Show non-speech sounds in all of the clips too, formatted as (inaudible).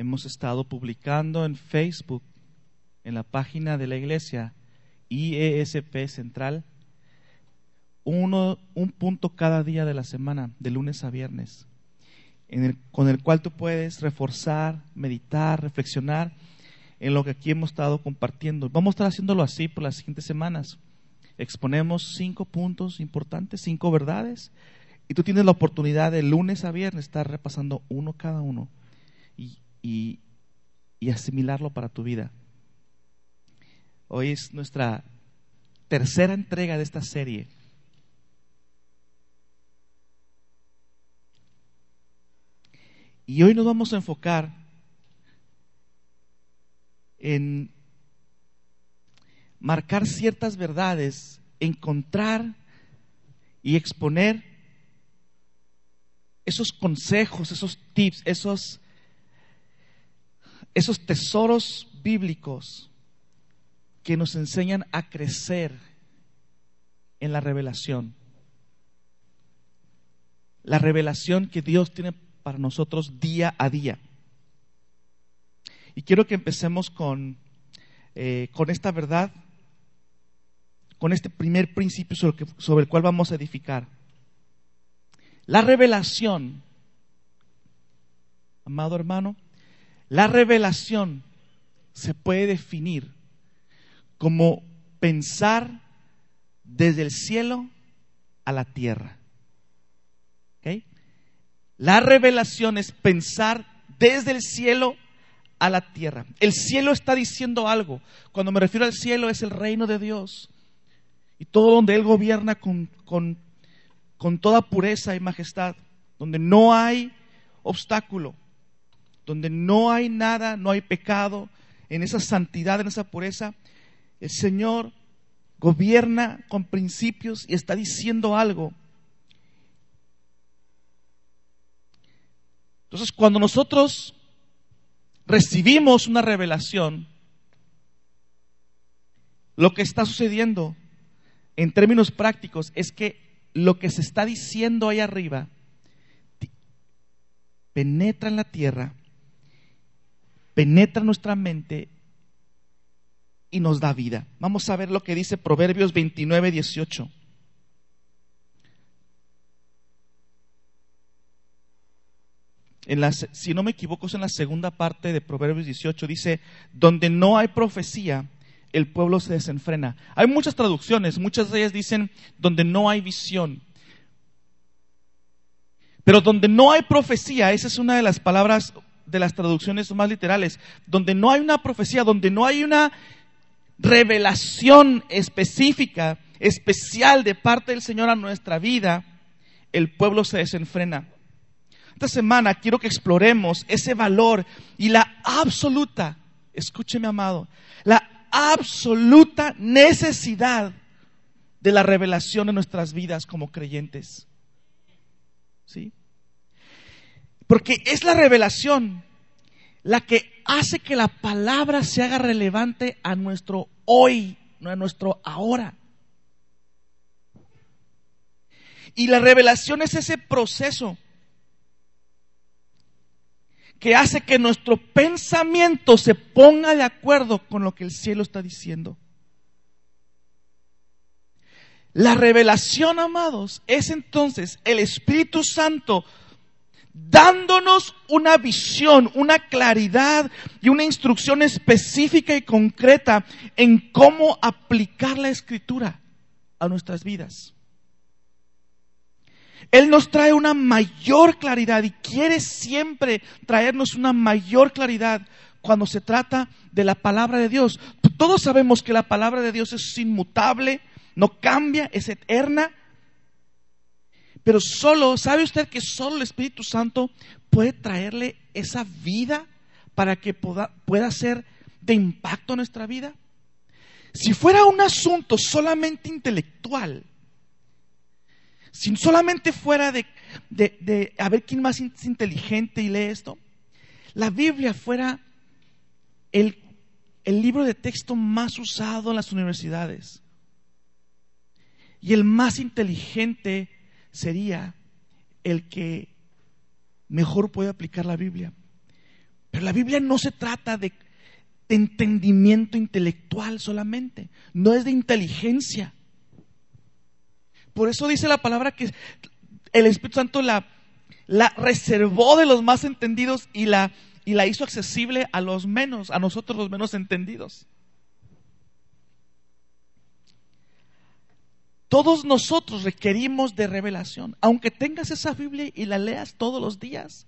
hemos estado publicando en Facebook, en la página de la iglesia, IESP Central, uno, un punto cada día de la semana, de lunes a viernes, con el cual tú puedes reforzar, meditar, reflexionar en lo que aquí hemos estado compartiendo. Vamos a estar haciéndolo así por las siguientes semanas. Exponemos cinco puntos importantes, cinco verdades, y tú tienes la oportunidad de lunes a viernes estar repasando uno cada uno y, y, asimilarlo para tu vida. Hoy es nuestra tercera entrega de esta serie. Y hoy nos vamos a enfocar en marcar ciertas verdades, encontrar y exponer esos consejos, esos tips, esos, esos tesoros bíblicos que nos enseñan a crecer en la revelación. La revelación que Dios tiene para nosotros día a día. Y quiero que empecemos con, eh, con esta verdad, con este primer principio sobre, sobre el cual vamos a edificar. La revelación, amado hermano, la revelación se puede definir como pensar desde el cielo a la tierra. La revelación es pensar desde el cielo a la tierra. El cielo está diciendo algo. Cuando me refiero al cielo es el reino de Dios. Y todo donde Él gobierna con, con, con toda pureza y majestad. Donde no hay obstáculo. Donde no hay nada, no hay pecado. En esa santidad, en esa pureza. El Señor gobierna con principios y está diciendo algo. Entonces, cuando nosotros recibimos una revelación, lo que está sucediendo en términos prácticos es que lo que se está diciendo ahí arriba penetra en la tierra, penetra nuestra mente y nos da vida. Vamos a ver lo que dice Proverbios 29, 18. si no me equivoco, es en la segunda parte de Proverbios 18, dice, donde no hay profecía, el pueblo se desenfrena. Hay muchas traducciones, muchas de ellas dicen, donde no hay visión. Pero donde no hay profecía, esa es una de las palabras de las traducciones más literales, donde no hay una profecía, donde no hay una revelación específica, especial de parte del Señor a nuestra vida, el pueblo se desenfrena. Esta semana quiero que exploremos ese valor y la absoluta, escúcheme amado, la absoluta necesidad de la revelación en nuestras vidas como creyentes. ¿Sí? Porque es la revelación la que hace que la palabra se haga relevante a nuestro hoy, no a nuestro ahora. Y la revelación es ese proceso que hace que nuestro pensamiento se ponga de acuerdo con lo que el cielo está diciendo. La revelación, amados, es entonces el Espíritu Santo dándonos una visión, una claridad y una instrucción específica y concreta en cómo aplicar la escritura a nuestras vidas. Él nos trae una mayor claridad y quiere siempre traernos una mayor claridad cuando se trata de la palabra de Dios. Todos sabemos que la palabra de Dios es inmutable, no cambia, es eterna. Pero solo, ¿sabe usted que solo el Espíritu Santo puede traerle esa vida para que pueda, pueda ser de impacto en nuestra vida? Si fuera un asunto solamente intelectual, si solamente fuera de, de, a ver quién más es inteligente y lee esto, la Biblia fuera el, el libro de texto más usado en las universidades. Y el más inteligente sería el que mejor puede aplicar la Biblia. Pero la Biblia no se trata de, entendimiento intelectual solamente, no es de inteligencia. Por eso dice la palabra que el Espíritu Santo la, la reservó de los más entendidos y la, y la hizo accesible a los menos, a nosotros los menos entendidos. Todos nosotros requerimos de revelación, aunque tengas esa Biblia y la leas todos los días.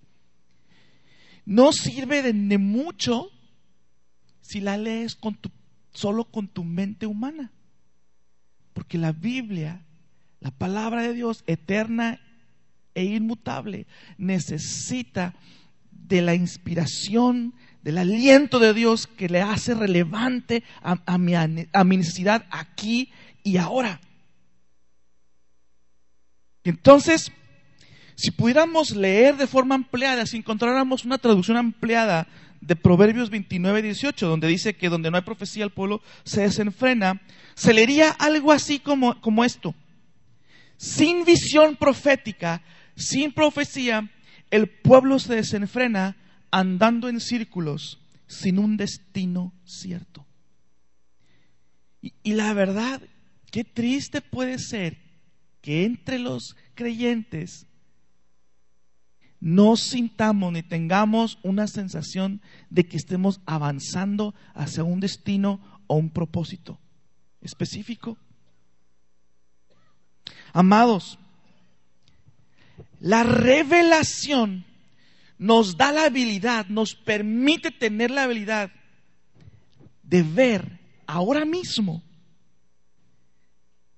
No sirve de, mucho si la lees con tu, solo con tu mente humana. Porque la Biblia, la palabra de Dios eterna e inmutable, necesita de la inspiración, del aliento de Dios que le hace relevante a, mi, a mi necesidad aquí y ahora. Entonces, si pudiéramos leer de forma ampliada, si encontráramos una traducción ampliada de Proverbios 29, 18, donde dice que donde no hay profecía el pueblo se desenfrena, se leería algo así como, como esto. Sin visión profética, sin profecía, el pueblo se desenfrena andando en círculos sin un destino cierto. Y, y la verdad, qué triste puede ser que entre los creyentes no sintamos ni tengamos una sensación de que estemos avanzando hacia un destino o un propósito específico. Amados, la revelación nos da la habilidad, nos permite tener la habilidad de ver ahora mismo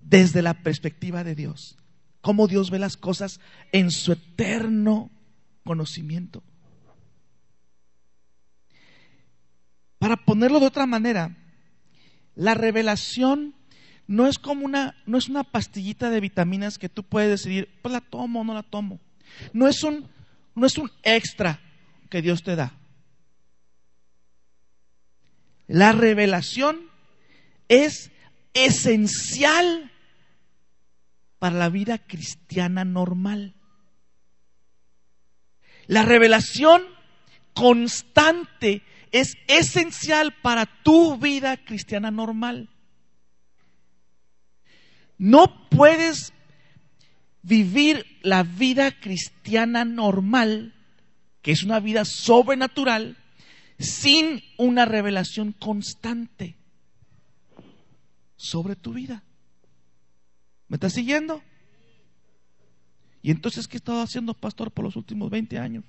desde la perspectiva de Dios. Cómo Dios ve las cosas en su eterno conocimiento. Para ponerlo de otra manera, la revelación no es como una, no es una pastillita de vitaminas que tú puedes decidir, pues la tomo o no la tomo. No es un, no es un extra que Dios te da. La revelación es esencial para la vida cristiana normal. La revelación constante es esencial para tu vida cristiana normal. No puedes vivir la vida cristiana normal, que es una vida sobrenatural, sin una revelación constante sobre tu vida. ¿Me estás siguiendo? Y entonces, ¿qué he estado haciendo pastor por los últimos 20 años?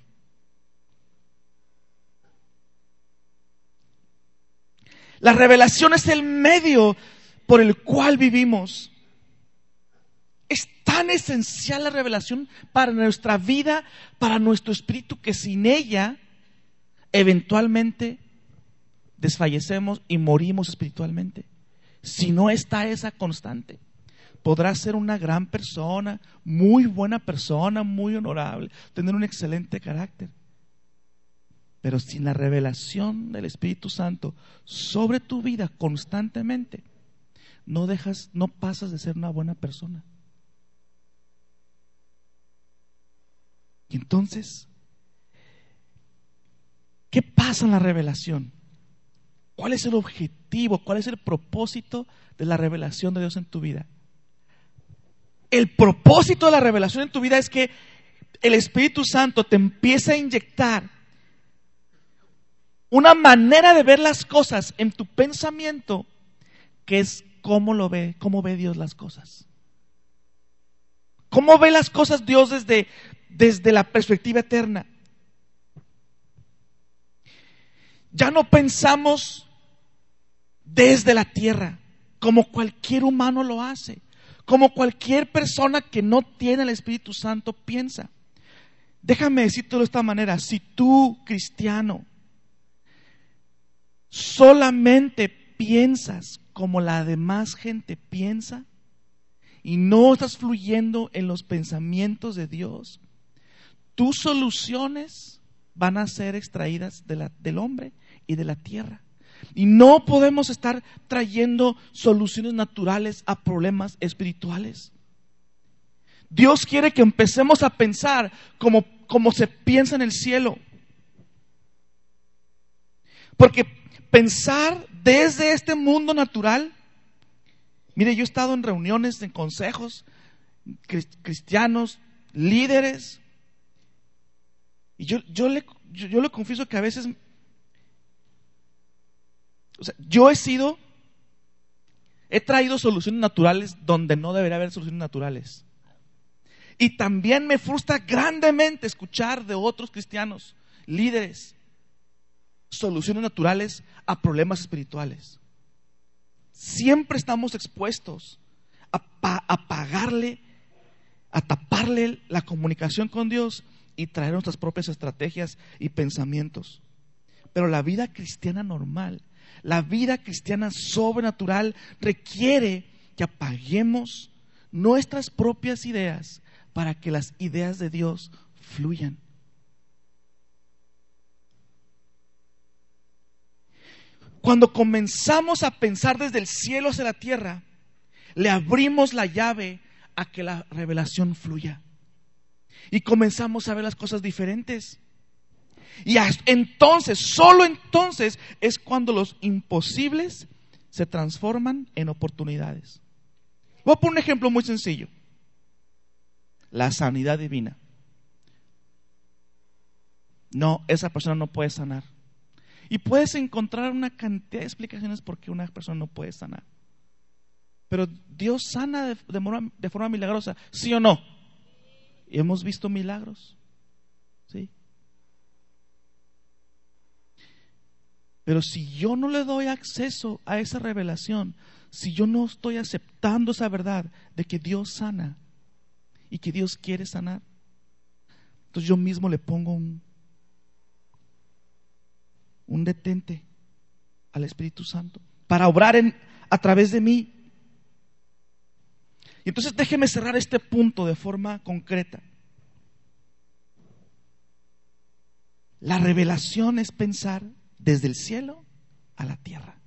La revelación es el medio por el cual vivimos. Es tan esencial la revelación para nuestra vida, para nuestro espíritu, que sin ella eventualmente desfallecemos y morimos espiritualmente. Si no está esa constante podrás ser una gran persona, muy buena persona, muy honorable, tener un excelente carácter. Pero sin la revelación del Espíritu Santo sobre tu vida constantemente, no dejas, no pasas de ser una buena persona. Y entonces, ¿qué pasa en la revelación? ¿Cuál es el objetivo? ¿Cuál es el propósito de la revelación de Dios en tu vida? El propósito de la revelación en tu vida es que el Espíritu Santo te empieza a inyectar una manera de ver las cosas en tu pensamiento que es cómo lo ve, cómo ve Dios las cosas. ¿Cómo ve las cosas Dios desde, desde la perspectiva eterna? Ya no pensamos desde la tierra, como cualquier humano lo hace como cualquier persona que no tiene el Espíritu Santo piensa. Déjame decirte de esta manera, si tú, cristiano, solamente piensas como la demás gente piensa y no estás fluyendo en los pensamientos de Dios, tus soluciones van a ser extraídas del hombre y de la tierra. Y no podemos estar trayendo soluciones naturales a problemas espirituales. Dios quiere que empecemos a pensar como, como se piensa en el cielo. Porque pensar desde este mundo natural, mire, yo he estado en reuniones, en consejos cristianos, líderes, y yo, yo, le, yo, le confieso que a veces, yo he sido, he traído soluciones naturales donde no debería haber soluciones naturales. Y también me frustra grandemente escuchar de otros cristianos, líderes, soluciones naturales a problemas espirituales. Siempre estamos expuestos a, a pagarle, a taparle la comunicación con Dios y traer nuestras propias estrategias y pensamientos. Pero la vida cristiana normal, la vida cristiana sobrenatural requiere que apaguemos nuestras propias ideas para que las ideas de Dios fluyan. Cuando comenzamos a pensar desde el cielo hacia la tierra, le abrimos la llave a que la revelación fluya. Y comenzamos a ver las cosas diferentes. Y entonces, solo entonces es cuando los imposibles se transforman en oportunidades. Voy a poner un ejemplo muy sencillo. La sanidad divina. No, esa persona no puede sanar. Y puedes encontrar una cantidad de explicaciones por qué una persona no puede sanar. Pero Dios sana de, forma milagrosa, ¿sí o no? Y hemos visto milagros. ¿Sí? Pero si yo no le doy acceso a esa revelación, si yo no estoy aceptando esa verdad de que Dios sana y que Dios quiere sanar, entonces yo mismo le pongo un, un detente al Espíritu Santo para obrar en, a través de mí. Y entonces déjeme cerrar este punto de forma concreta. La revelación es pensar desde el cielo a la tierra.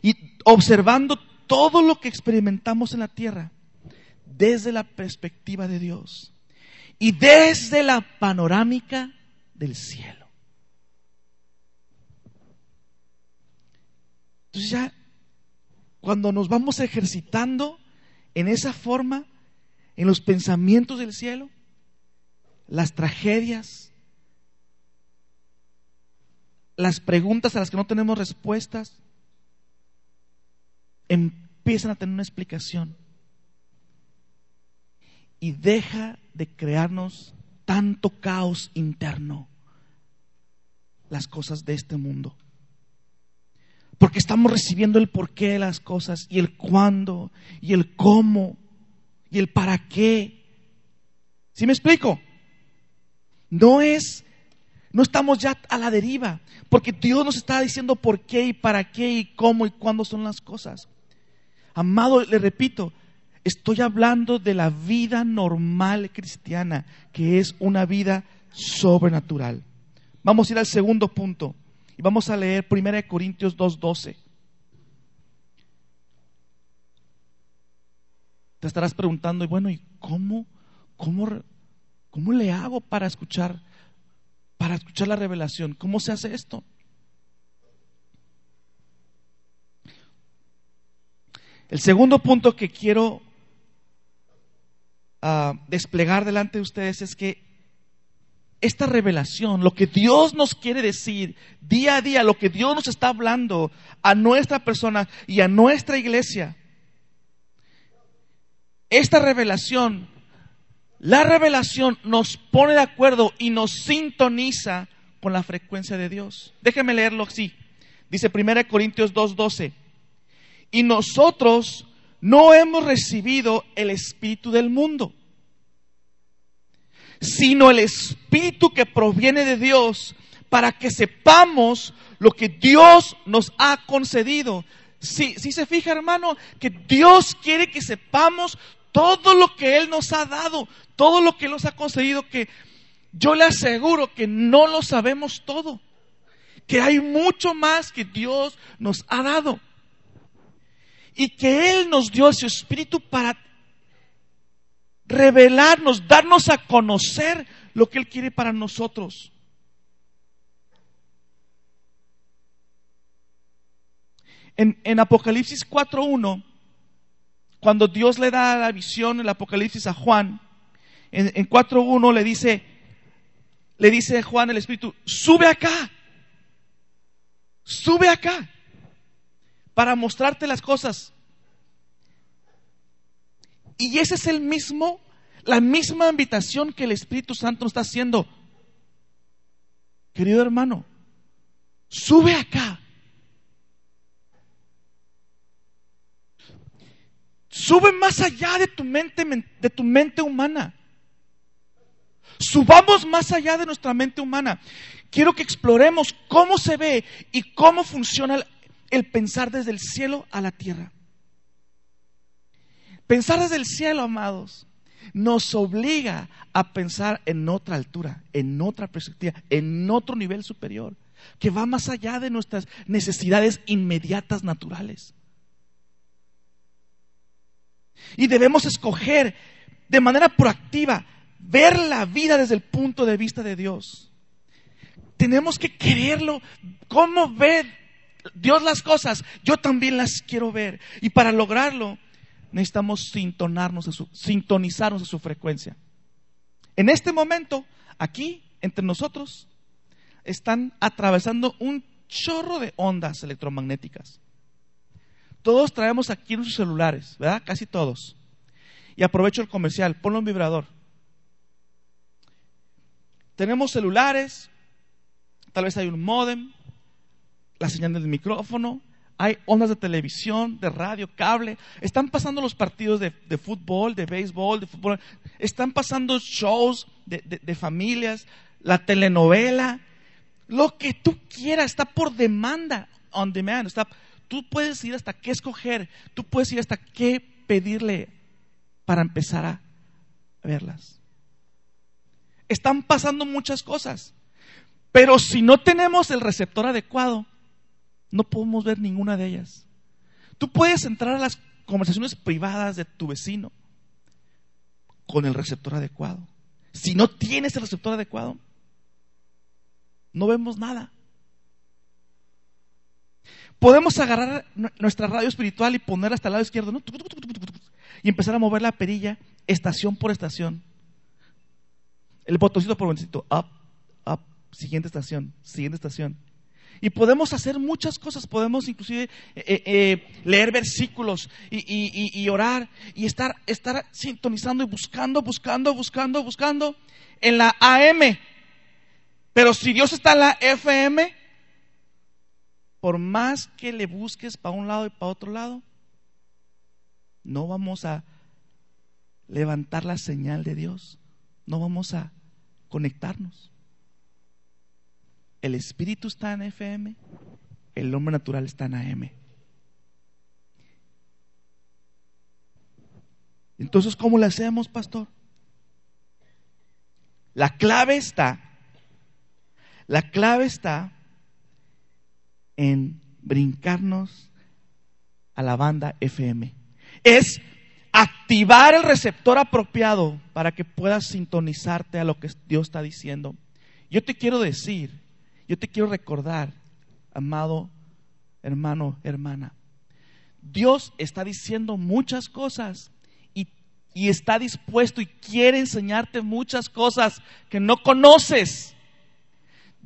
Y observando todo lo que experimentamos en la tierra desde la perspectiva de Dios y desde la panorámica del cielo. Entonces ya, cuando nos vamos ejercitando en esa forma, en los pensamientos del cielo, las tragedias, las preguntas a las que no tenemos respuestas, empiezan a tener una explicación. Y deja de crearnos tanto caos interno las cosas de este mundo. Porque estamos recibiendo el porqué de las cosas y el cuándo y el cómo y el para qué. ¿Sí me explico? No es, no estamos ya a la deriva, porque Dios nos está diciendo por qué y para qué y cómo y cuándo son las cosas. Amado, le repito, estoy hablando de la vida normal cristiana, que es una vida sobrenatural. Vamos a ir al segundo punto. Y vamos a leer 1 Corintios 2.12. Te estarás preguntando, y bueno, ¿y cómo, cómo, cómo le hago para escuchar, para escuchar la revelación? ¿Cómo se hace esto? El segundo punto que quiero ah, desplegar delante de ustedes es que esta revelación, lo que Dios nos quiere decir día a día, lo que Dios nos está hablando a nuestra persona y a nuestra iglesia, esta revelación, la revelación nos pone de acuerdo y nos sintoniza con la frecuencia de Dios. Déjeme leerlo así. Dice 1 Corintios 2:12. Y nosotros no hemos recibido el espíritu del mundo sino el Espíritu que proviene de Dios para que sepamos lo que Dios nos ha concedido. Si, si se fija, hermano, que Dios quiere que sepamos todo lo que Él nos ha dado, todo lo que Él nos ha concedido, que yo le aseguro que no lo sabemos todo, que hay mucho más que Dios nos ha dado. Y que Él nos dio su espíritu para revelarnos, darnos a conocer lo que Él quiere para nosotros. En, en Apocalipsis 4.1, cuando Dios le da la visión, el Apocalipsis a Juan, en, en 4.1 le dice, le dice Juan el Espíritu, sube acá, sube acá, para mostrarte las cosas. Y ese es el mismo, la misma invitación que el Espíritu Santo nos está haciendo. Querido hermano, sube acá. Sube más allá de tu mente, de tu mente humana. Subamos más allá de nuestra mente humana. Quiero que exploremos cómo se ve y cómo funciona el pensar desde el cielo a la tierra. Pensar desde el cielo, amados, nos obliga a pensar en otra altura, en otra perspectiva, en otro nivel superior, que va más allá de nuestras necesidades inmediatas naturales. Y debemos escoger de manera proactiva ver la vida desde el punto de vista de Dios. Tenemos que quererlo. ¿Cómo ve Dios las cosas? Yo también las quiero ver. Y para lograrlo, necesitamos sintonarnos a su, sintonizarnos a su frecuencia. En este momento, aquí, entre nosotros, están atravesando un chorro de ondas electromagnéticas. Todos traemos aquí nuestros celulares, ¿verdad? Casi todos. Y aprovecho el comercial, ponlo en vibrador. Tenemos celulares, tal vez hay un modem, la señal del micrófono, hay ondas de televisión, de radio, cable. Están pasando los partidos de, fútbol, de béisbol, de fútbol. Están pasando shows de, familias, la telenovela. Lo que tú quieras está por demanda, on demand. Está, tú puedes ir hasta qué escoger. Tú puedes ir hasta qué pedirle para empezar a verlas. Están pasando muchas cosas. Pero si no tenemos el receptor adecuado, no podemos ver ninguna de ellas. Tú puedes entrar a las conversaciones privadas de tu vecino con el receptor adecuado. Si no tienes el receptor adecuado, no vemos nada. Podemos agarrar nuestra radio espiritual y poner hasta el lado izquierdo y empezar a mover la perilla estación por estación. El botoncito por botoncito, up, up, siguiente estación, siguiente estación. Y podemos hacer muchas cosas, podemos inclusive eh, eh, eh, leer versículos y, orar y estar, estar sintonizando y buscando, buscando, buscando, buscando en la AM. Pero si Dios está en la FM, por más que le busques para un lado y para otro lado, no vamos a levantar la señal de Dios, no vamos a conectarnos. El espíritu está en FM, el hombre natural está en AM. Entonces, ¿cómo le hacemos, pastor? La clave está, la clave está en brincarnos a la banda FM. Es activar el receptor apropiado para que puedas sintonizarte a lo que Dios está diciendo. Yo te quiero decir yo te quiero recordar, amado hermano, hermana, Dios está diciendo muchas cosas y, y, está dispuesto y quiere enseñarte muchas cosas que no conoces.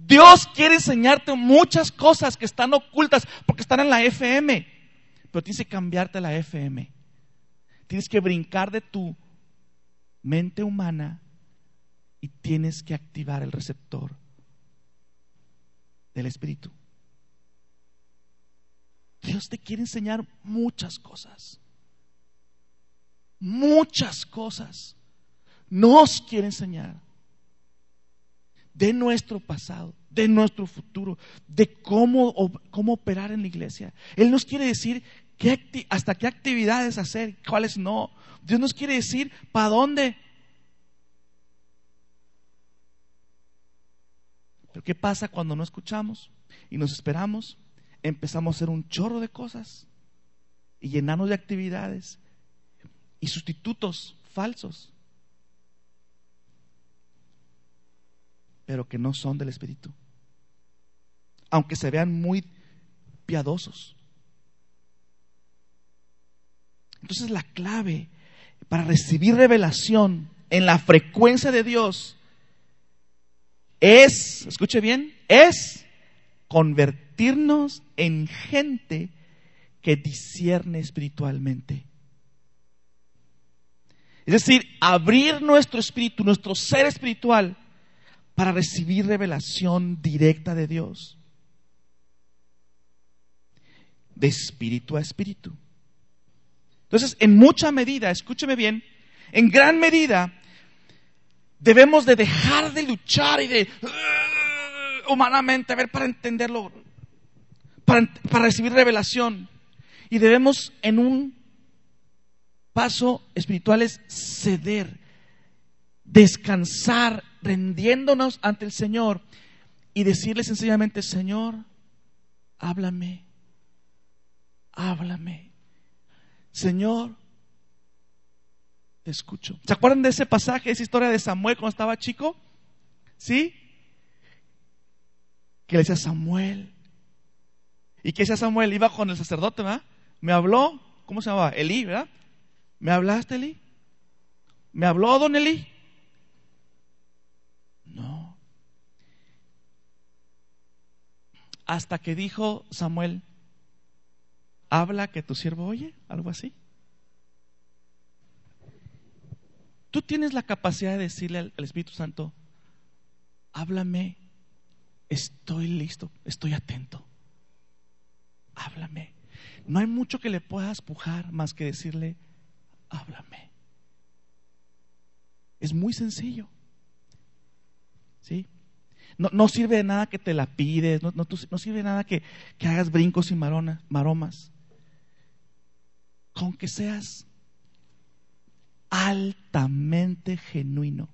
Dios quiere enseñarte muchas cosas que están ocultas porque están en la FM, pero tienes que cambiarte la FM. Tienes que brincar de tu mente humana y tienes que activar el receptor del Espíritu. Dios te quiere enseñar muchas cosas. Muchas cosas. Nos quiere enseñar de nuestro pasado, de nuestro futuro, de cómo, cómo operar en la iglesia. Él nos quiere decir qué, hasta qué actividades hacer, cuáles no. Dios nos quiere decir para dónde Pero ¿qué pasa cuando no escuchamos y nos esperamos? Empezamos a hacer un chorro de cosas y llenarnos de actividades y sustitutos falsos, pero que no son del Espíritu. Aunque se vean muy piadosos, Entonces la clave para recibir revelación en la frecuencia de Dios es, escuche bien, es convertirnos en gente que discierne espiritualmente. Es decir, abrir nuestro espíritu, nuestro ser espiritual, para recibir revelación directa de Dios. De espíritu a espíritu. Entonces, en mucha medida, escúcheme bien, en gran medida, debemos de dejar de luchar y de uh, humanamente, a ver, para entenderlo, para, para recibir revelación. Y debemos en un paso espiritual es ceder, descansar, rendiéndonos ante el Señor y decirle sencillamente, Señor, háblame, háblame. Señor, te escucho. ¿Se acuerdan de ese pasaje, esa historia de Samuel cuando estaba chico? ¿Sí? Que le decía Samuel. ¿Y qué decía Samuel? Iba con el sacerdote, ¿verdad? Me habló, ¿cómo se llamaba? Elí, ¿verdad? ¿Me hablaste, Eli? ¿Me habló, don Eli? No. Hasta que dijo Samuel, habla que tu siervo oye, algo así. Tú tienes la capacidad de decirle al, Espíritu Santo, háblame, estoy listo, estoy atento. Háblame. No hay mucho que le puedas pujar más que decirle, háblame. Es muy sencillo. ¿Sí? No, sirve de nada que te la pides, no, no, sirve de nada que, que hagas brincos y maromas. Con que seas altamente genuino.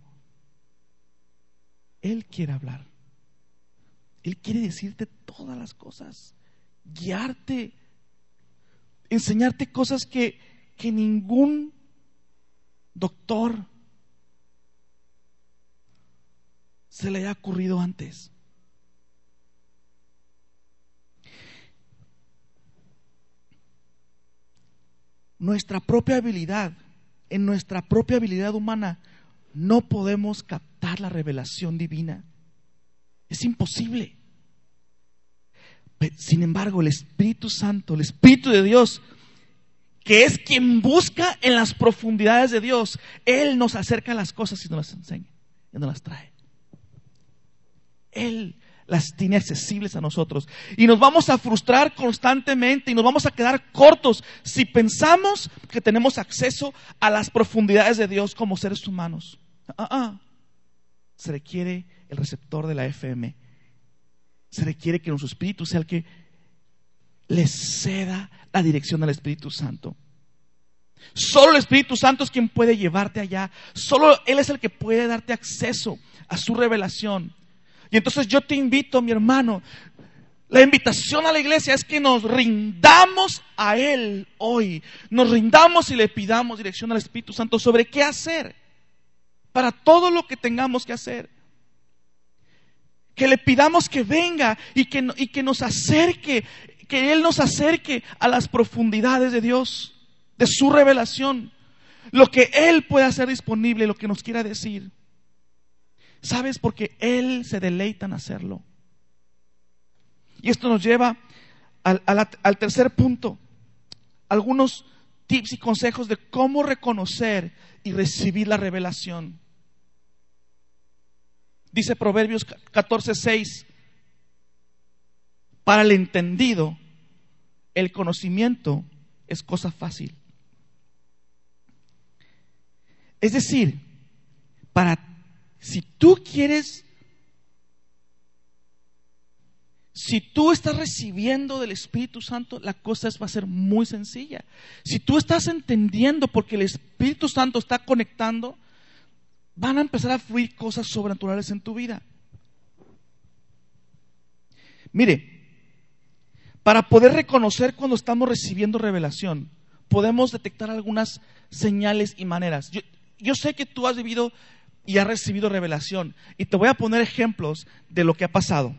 Él quiere hablar. Él quiere decirte todas las cosas, guiarte, enseñarte cosas que, que ningún doctor se le haya ocurrido antes. Nuestra propia habilidad, en nuestra propia habilidad humana, no podemos captar la revelación divina. Es imposible. Sin embargo, el Espíritu Santo, el Espíritu de Dios, que es quien busca en las profundidades de Dios, Él nos acerca a las cosas y nos las enseña, y nos las trae. Él las tiene accesibles a nosotros. Y nos vamos a frustrar constantemente y nos vamos a quedar cortos si pensamos que tenemos acceso a las profundidades de Dios como seres humanos. Ah, ah. Se requiere el receptor de la FM. Se requiere que nuestro espíritu sea el que le ceda la dirección al Espíritu Santo. Solo el Espíritu Santo es quien puede llevarte allá. Solo Él es el que puede darte acceso a su revelación. Y entonces yo te invito, mi hermano, la invitación a la iglesia es que nos rindamos a Él hoy. Nos rindamos y le pidamos dirección al Espíritu Santo sobre qué hacer para todo lo que tengamos que hacer que le pidamos que venga y que, nos acerque que Él nos acerque a las profundidades de Dios, de su revelación, lo que Él puede hacer disponible, lo que nos quiera decir. ¿Sabes? Porque Él se deleita en hacerlo. Y esto nos lleva al, al tercer punto, algunos tips y consejos de cómo reconocer y recibir la revelación. Dice Proverbios 14:6, para el entendido, el conocimiento es cosa fácil. Es decir, para si tú quieres si tú estás recibiendo del Espíritu Santo, la cosa va a ser muy sencilla. Si tú estás entendiendo porque el Espíritu Santo está conectando, van a empezar a fluir cosas sobrenaturales en tu vida. Mire, para poder reconocer cuando estamos recibiendo revelación, podemos detectar algunas señales y maneras. Yo, sé que tú has vivido y has recibido revelación y te voy a poner ejemplos de lo que ha pasado.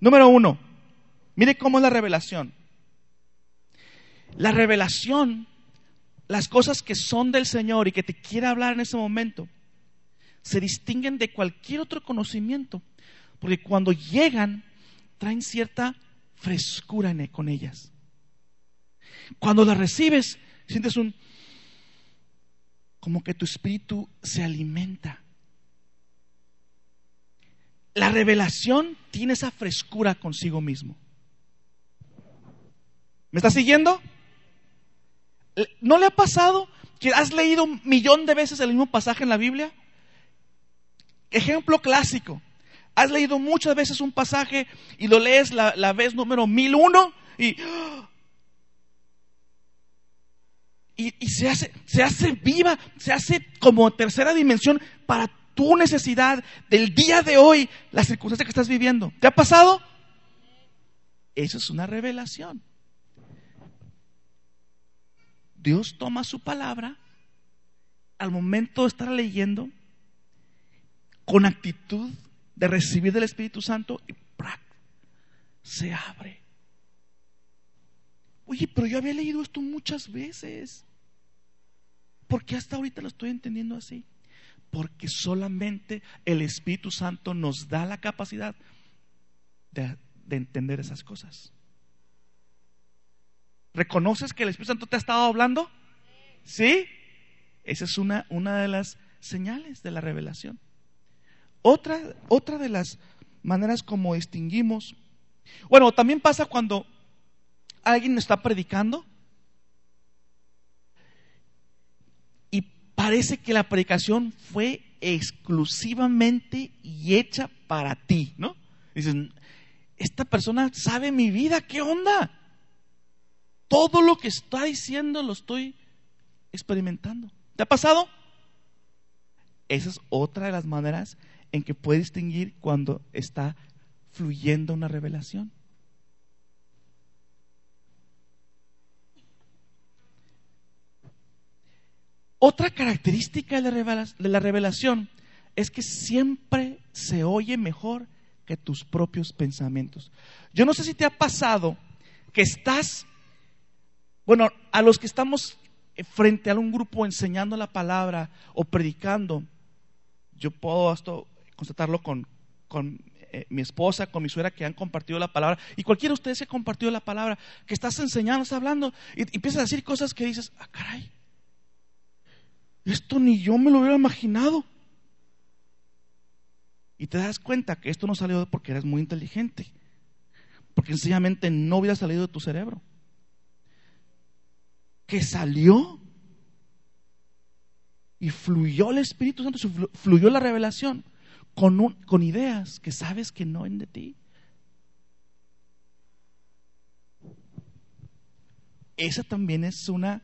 Número uno, mire cómo es la revelación. La revelación las cosas que son del Señor y que te quiere hablar en ese momento se distinguen de cualquier otro conocimiento, porque cuando llegan traen cierta frescura en- con ellas. Cuando las recibes, sientes un como que tu espíritu se alimenta. La revelación tiene esa frescura consigo mismo. ¿Me estás siguiendo? ¿No le ha pasado que has leído un millón de veces el mismo pasaje en la Biblia? Ejemplo clásico. Has leído muchas veces un pasaje y lo lees la, vez número 1001 y, y, se, hace, se hace viva, se hace como tercera dimensión para tu necesidad del día de hoy, la circunstancia que estás viviendo. ¿Te ha pasado? Eso es una revelación. Dios toma su palabra al momento de estar leyendo con actitud de recibir del Espíritu Santo y se abre. Oye, pero yo había leído esto muchas veces. ¿Por qué hasta ahorita lo estoy entendiendo así? Porque solamente el Espíritu Santo nos da la capacidad de, de entender esas cosas. ¿Reconoces que el Espíritu Santo te ha estado hablando? ¿Sí? Esa es una, una de las señales de la revelación. Otra, otra de las maneras como distinguimos, bueno, también pasa cuando alguien está predicando y parece que la predicación fue exclusivamente y hecha para ti, ¿no? Dicen, esta persona sabe mi vida, ¿qué onda? Todo lo que está diciendo lo estoy experimentando. ¿Te ha pasado? Esa es otra de las maneras en que puedes distinguir cuando está fluyendo una revelación. Otra característica de la revelación es que siempre se oye mejor que tus propios pensamientos. Yo no sé si te ha pasado que estás, bueno, a los que estamos frente a un grupo enseñando la palabra o predicando, yo puedo constatarlo con, con eh, mi esposa, con mi suegra que han compartido la palabra, y cualquiera de ustedes que ha compartido la palabra, que estás enseñando, estás hablando, y, y empiezas a decir cosas que dices, ah, caray, esto ni yo me lo hubiera imaginado. Y te das cuenta que esto no salió porque eres muy inteligente, porque sencillamente no hubiera salido de tu cerebro. Que salió y fluyó el Espíritu Santo, fluyó la revelación con, con ideas que sabes que no en de ti. Esa también es una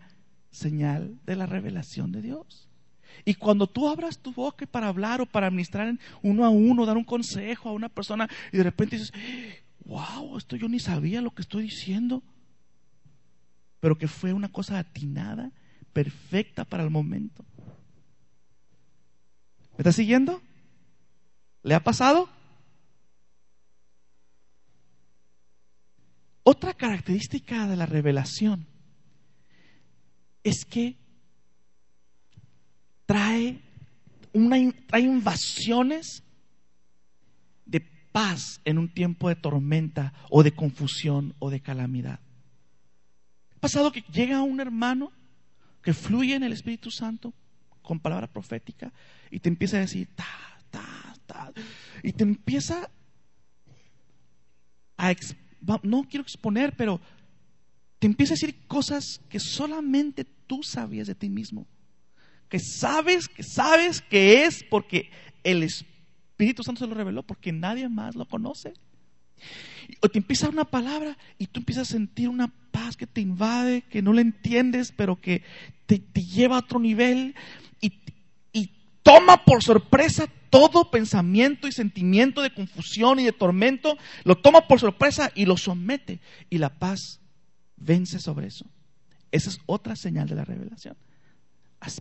señal de la revelación de Dios. Y cuando tú abras tu boca para hablar o para administrar uno a uno, dar un consejo a una persona y de repente dices, wow, esto yo ni sabía lo que estoy diciendo, pero que fue una cosa atinada, perfecta para el momento. ¿Me está siguiendo? ¿Le ha pasado? Otra característica de la revelación es que trae, una, trae invasiones de paz en un tiempo de tormenta o de confusión o de calamidad. ¿Ha pasado que llega un hermano que fluye en el Espíritu Santo con palabra profética y te empieza a decir, ta, ta, ta, y te empieza a, no quiero exponer, pero te empieza a decir cosas que solamente tú sabías de ti mismo. Que sabes, que sabes que es porque el Espíritu Santo se lo reveló, porque nadie más lo conoce. O te empieza una palabra y tú empiezas a sentir una paz que te invade, que no la entiendes, pero que te, lleva a otro nivel y toma por sorpresa todo pensamiento y sentimiento de confusión y de tormento, lo toma por sorpresa y lo somete. Y la paz vence sobre eso. Esa es otra señal de la revelación.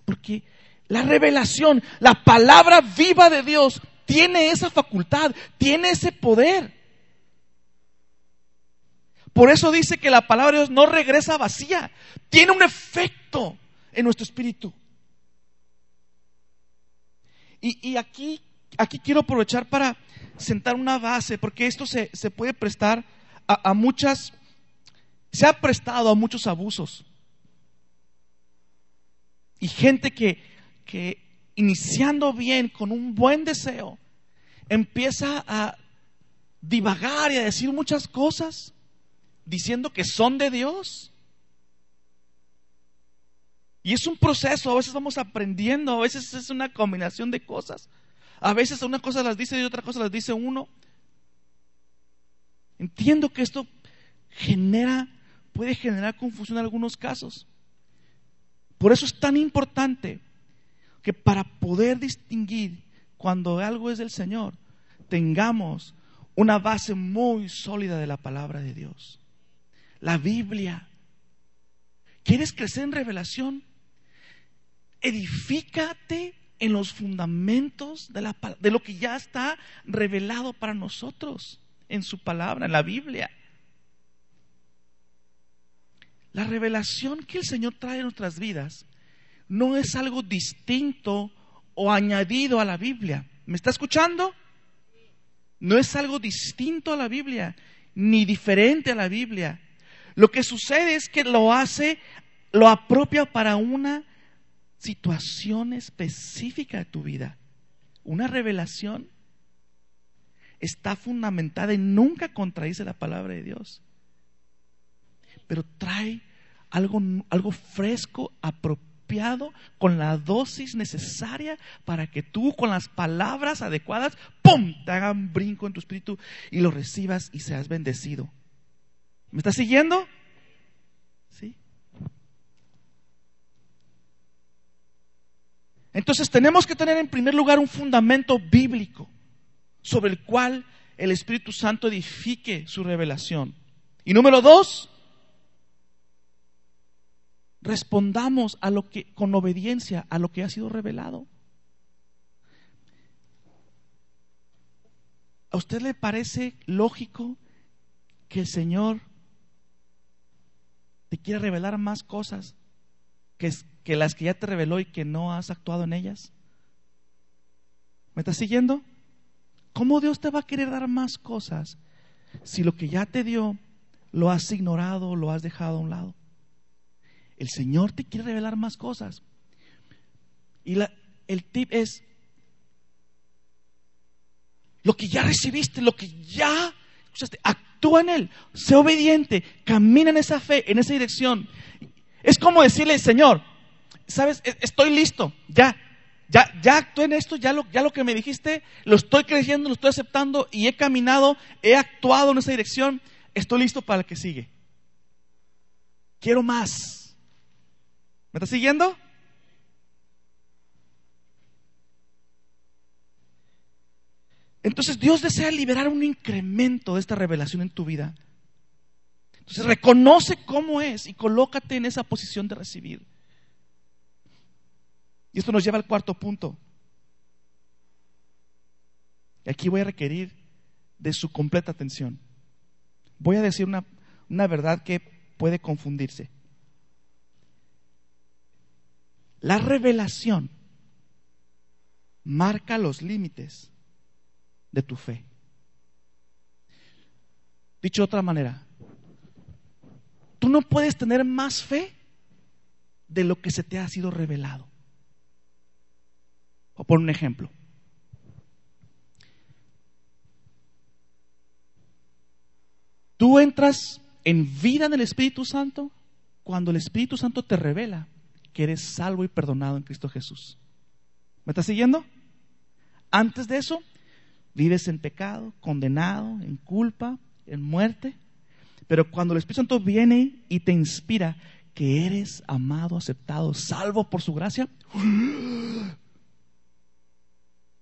Porque la revelación, la palabra viva de Dios, tiene esa facultad, tiene ese poder. Por eso dice que la palabra de Dios no regresa vacía, tiene un efecto en nuestro espíritu. Y, aquí, aquí quiero aprovechar para sentar una base, porque esto se, puede prestar a, muchas, se ha prestado a muchos abusos. Y gente que, que iniciando bien, con un buen deseo, empieza a divagar y a decir muchas cosas, diciendo que son de Dios. Y es un proceso, a veces vamos aprendiendo, a veces es una combinación de cosas. A veces una cosa las dice y otra cosa las dice uno. Entiendo que esto genera, puede generar confusión en algunos casos. Por eso es tan importante que para poder distinguir cuando algo es del Señor, tengamos una base muy sólida de la palabra de Dios. La Biblia. ¿Quieres crecer en revelación? edifícate en los fundamentos de, la, de lo que ya está revelado para nosotros en su palabra, en la Biblia. La revelación que el Señor trae en nuestras vidas no es algo distinto o añadido a la Biblia. ¿Me está escuchando? No es algo distinto a la Biblia, ni diferente a la Biblia. Lo que sucede es que lo hace, lo apropia para una situación específica de tu vida. Una revelación está fundamentada en nunca contradice la palabra de Dios. Pero trae algo, algo fresco, apropiado, con la dosis necesaria para que tú con las palabras adecuadas, ¡pum!, te hagan brinco en tu espíritu y lo recibas y seas bendecido. ¿Me estás siguiendo? Entonces tenemos que tener en primer lugar un fundamento bíblico sobre el cual el Espíritu Santo edifique su revelación. Y número dos, respondamos a lo que con obediencia a lo que ha sido revelado. ¿A usted le parece lógico que el Señor te quiera revelar más cosas que, que las que ya te reveló y que no has actuado en ellas? ¿Me estás siguiendo? ¿Cómo Dios te va a querer dar más cosas si lo que ya te dio lo has ignorado lo has dejado a un lado? El Señor te quiere revelar más cosas. Y la, el tip es, lo que ya recibiste, lo que ya escuchaste, actúa en él, sé obediente, camina en esa fe, en esa dirección. Es como decirle, Señor, sabes, e, estoy listo, ya, ya, ya actué en esto, ya lo, ya lo que me dijiste, lo estoy creyendo, lo estoy aceptando y he caminado, he actuado en esa dirección, estoy listo para el que sigue. Quiero más. ¿Me estás siguiendo? Entonces Dios desea liberar un incremento de esta revelación en tu vida. Entonces reconoce cómo es y colócate en esa posición de recibir. Y esto nos lleva al cuarto punto. Y aquí voy a requerir de su completa atención. Voy a decir una, una verdad que puede confundirse. La revelación marca los límites de tu fe. Dicho de otra manera, tú no puedes tener más fe de lo que se te ha sido revelado. O por un ejemplo. Tú entras en vida en el Espíritu Santo cuando el Espíritu Santo te revela que eres salvo y perdonado en Cristo Jesús. ¿Me estás siguiendo? Antes de eso, vives en pecado, condenado, en culpa, en muerte. Pero cuando el Espíritu Santo viene y te inspira que eres amado, aceptado, salvo por su gracia, (gasps)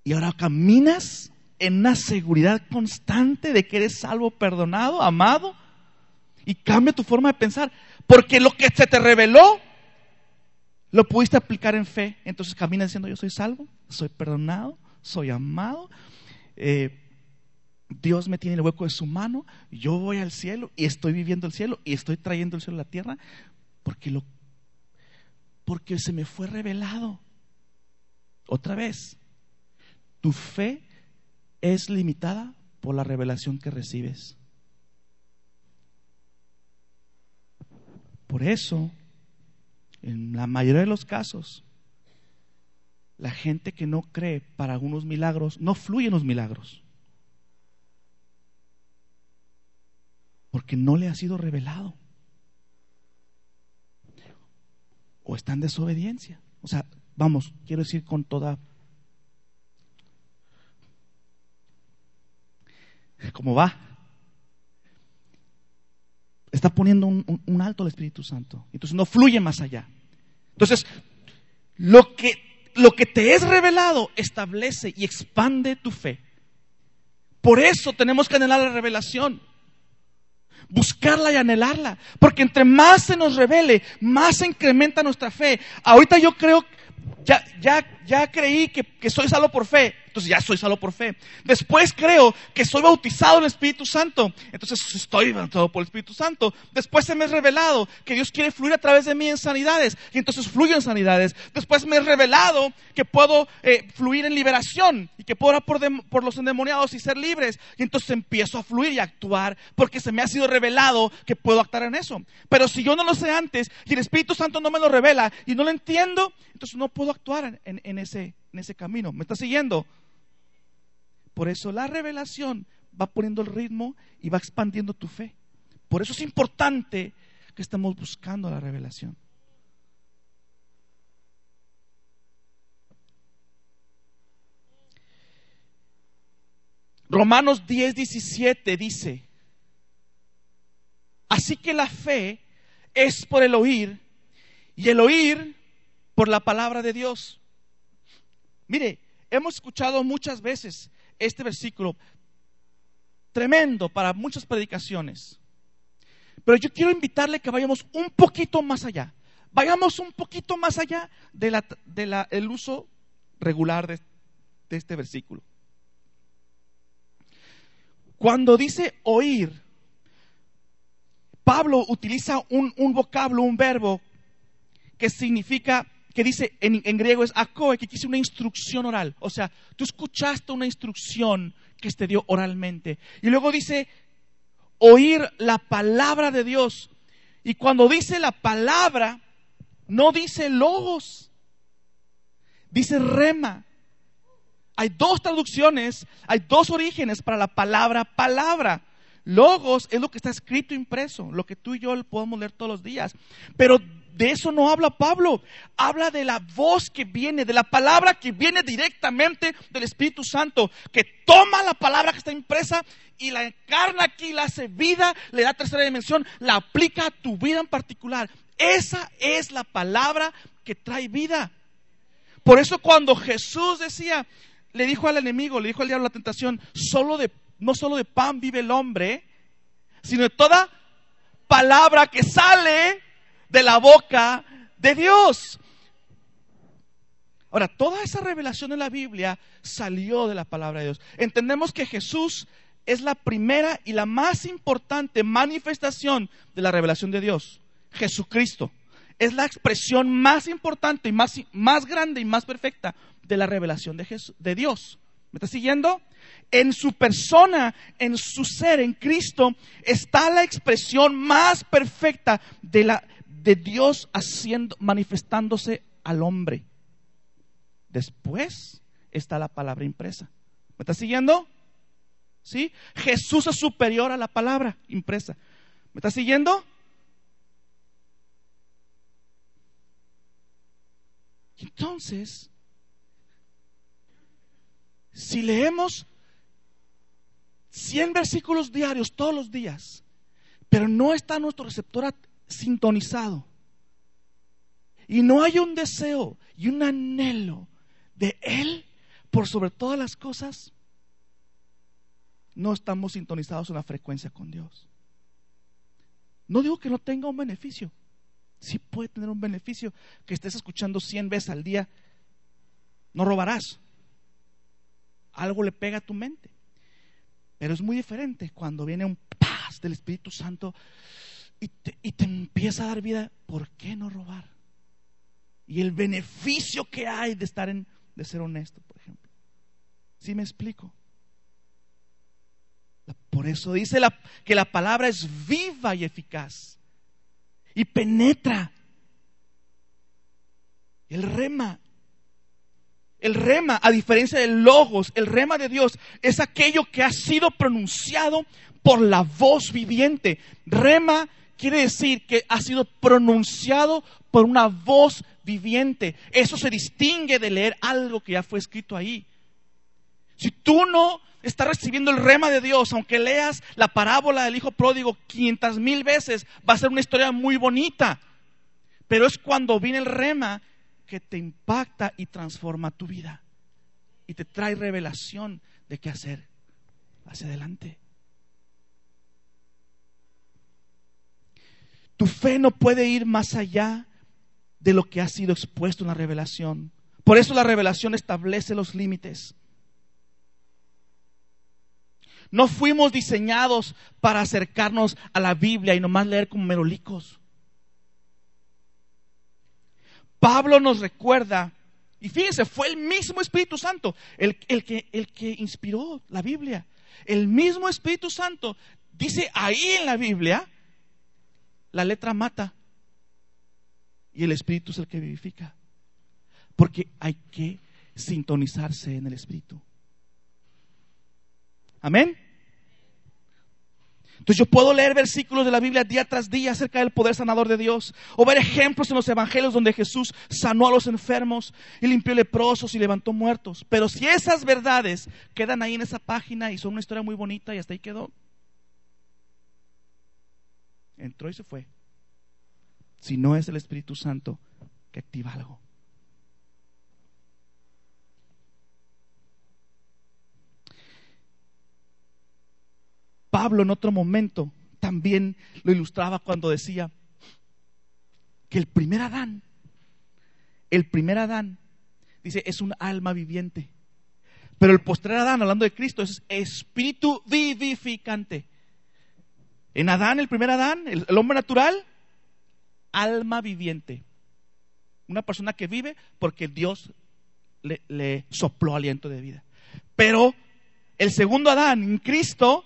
y ahora caminas en una seguridad constante de que eres salvo, perdonado, amado. Y cambia tu forma de pensar. Porque lo que se te reveló, lo pudiste aplicar en fe. Entonces caminas diciendo, yo soy salvo, soy perdonado, soy amado. Eh, Dios me tiene en el hueco de su mano, yo voy al cielo y estoy viviendo el cielo y estoy trayendo el cielo a la tierra porque lo Porque se me fue revelado. Otra vez, tu fe es limitada por la revelación que recibes. Por eso, en la mayoría de los casos, la gente que no cree para algunos milagros no fluye en los milagros. Porque no le ha sido revelado. O está en desobediencia. O sea, vamos, quiero decir con toda... ¿Cómo va? Está poniendo un, alto al Espíritu Santo. Entonces no fluye más allá. Entonces, lo que, lo que te es revelado establece y expande tu fe. Por eso tenemos que anhelar la revelación. Buscarla y anhelarla. Porque entre más se nos revele, más se incrementa nuestra fe. Ahorita yo creo, ya, ya, ya creí que, que soy salvo por fe. Entonces ya soy salvo por fe. Después creo que soy bautizado en el Espíritu Santo. Entonces estoy bautizado por el Espíritu Santo. Después se me es revelado que Dios quiere fluir a través de mí en sanidades. Y entonces fluyo en sanidades. Después me es revelado que puedo eh, fluir en liberación y que puedo orar por, por los endemoniados y ser libres. Y entonces empiezo a fluir y actuar porque se me ha sido revelado que puedo actuar en eso. Pero si yo no lo sé antes y el Espíritu Santo no me lo revela y no lo entiendo, entonces no puedo actuar en ese camino. ¿Me está siguiendo? Por eso la revelación va poniendo el ritmo y va expandiendo tu fe. Por eso es importante que estemos buscando la revelación. Romanos 10, 17 dice, así que la fe es por el oír y el oír por la palabra de Dios. Mire, hemos escuchado muchas veces este versículo tremendo para muchas predicaciones. Pero yo quiero invitarle que vayamos un poquito más allá. Vayamos un poquito más allá del de uso regular de, este versículo. Cuando dice oír, Pablo utiliza un, vocablo, un verbo que significa que dice en, griego es akoe, que dice una instrucción oral. O sea, tú escuchaste una instrucción que te dio oralmente. Y luego dice oír la palabra de Dios. Y cuando dice la palabra, no dice logos, dice rema. Hay dos traducciones, hay dos orígenes para la palabra palabra. Logos es lo que está escrito impreso, lo que tú y yo podemos leer todos los días. Pero de eso no habla Pablo. Habla de la voz que viene, de la palabra que viene directamente del Espíritu Santo, que toma la palabra que está impresa y la encarna aquí, la hace vida, le da tercera dimensión, la aplica a tu vida en particular. Esa es la palabra que trae vida. Por eso cuando Jesús decía, le dijo al enemigo, le dijo al diablo la tentación, solo de, no solo de pan vive el hombre, sino de toda palabra que sale de la boca de Dios. Ahora, toda esa revelación en la Biblia salió de la palabra de Dios. Entendemos que Jesús es la primera y la más importante manifestación de la revelación de Dios. Jesucristo es la expresión más importante y más, grande y más perfecta de la revelación de, de Dios. ¿Me está siguiendo? En su persona, en su ser, en Cristo, está la expresión más perfecta de la, de Dios haciendo, manifestándose al hombre. Después está la palabra impresa. ¿Me está siguiendo? ¿Sí? Jesús es superior a la palabra impresa. ¿Me está siguiendo? Entonces, si leemos 100 versículos diarios todos los días, pero no está nuestro receptor sintonizado. Y no hay un deseo y un anhelo de Él por sobre todas las cosas. No estamos sintonizados en la frecuencia con Dios. No digo que no tenga un beneficio. Sí puede tener un beneficio que estés escuchando 100 veces al día. No robarás. Algo le pega a tu mente. Pero es muy diferente cuando viene un paz del Espíritu Santo y te, empieza a dar vida, ¿por qué no robar? y el beneficio que hay de estar en, de ser honesto, por ejemplo. ¿Sí me explico? Por eso dice que la palabra es viva y eficaz y penetra. El rema, el rema, a diferencia del logos, el rema de Dios es aquello que ha sido pronunciado por la voz viviente. Rema quiere decir que ha sido pronunciado por una voz viviente. Eso se distingue de leer algo que ya fue escrito ahí. Si tú no estás recibiendo el rema de Dios, aunque leas la parábola del hijo pródigo 500 mil veces, va a ser una historia muy bonita. Pero es cuando viene el rema que te impacta y transforma tu vida. Y te trae revelación de qué hacer hacia adelante. Tu fe no puede ir más allá de lo que ha sido expuesto en la revelación. Por eso la revelación establece los límites. No fuimos diseñados para acercarnos a la Biblia y nomás leer como merolicos. Pablo nos recuerda, y fíjense, fue el mismo Espíritu Santo el, que, el que inspiró la Biblia. El mismo Espíritu Santo dice ahí en la Biblia, la letra mata y el Espíritu es el que vivifica. Porque hay que sintonizarse en el Espíritu. Amén. Entonces yo puedo leer versículos de la Biblia día tras día acerca del poder sanador de Dios, o ver ejemplos en los evangelios donde Jesús sanó a los enfermos y limpió leprosos y levantó muertos. Pero si esas verdades quedan ahí en esa página y son una historia muy bonita y hasta ahí quedó, entró y se fue. Si no es el Espíritu Santo que activa algo. Pablo en otro momento también lo ilustraba cuando decía que el primer Adán, el primer Adán, dice, es un alma viviente. Pero el postrer Adán, hablando de Cristo, es espíritu vivificante. En Adán, el primer Adán, el, hombre natural, alma viviente. Una persona que vive porque Dios le, sopló aliento de vida. Pero el segundo Adán, en Cristo,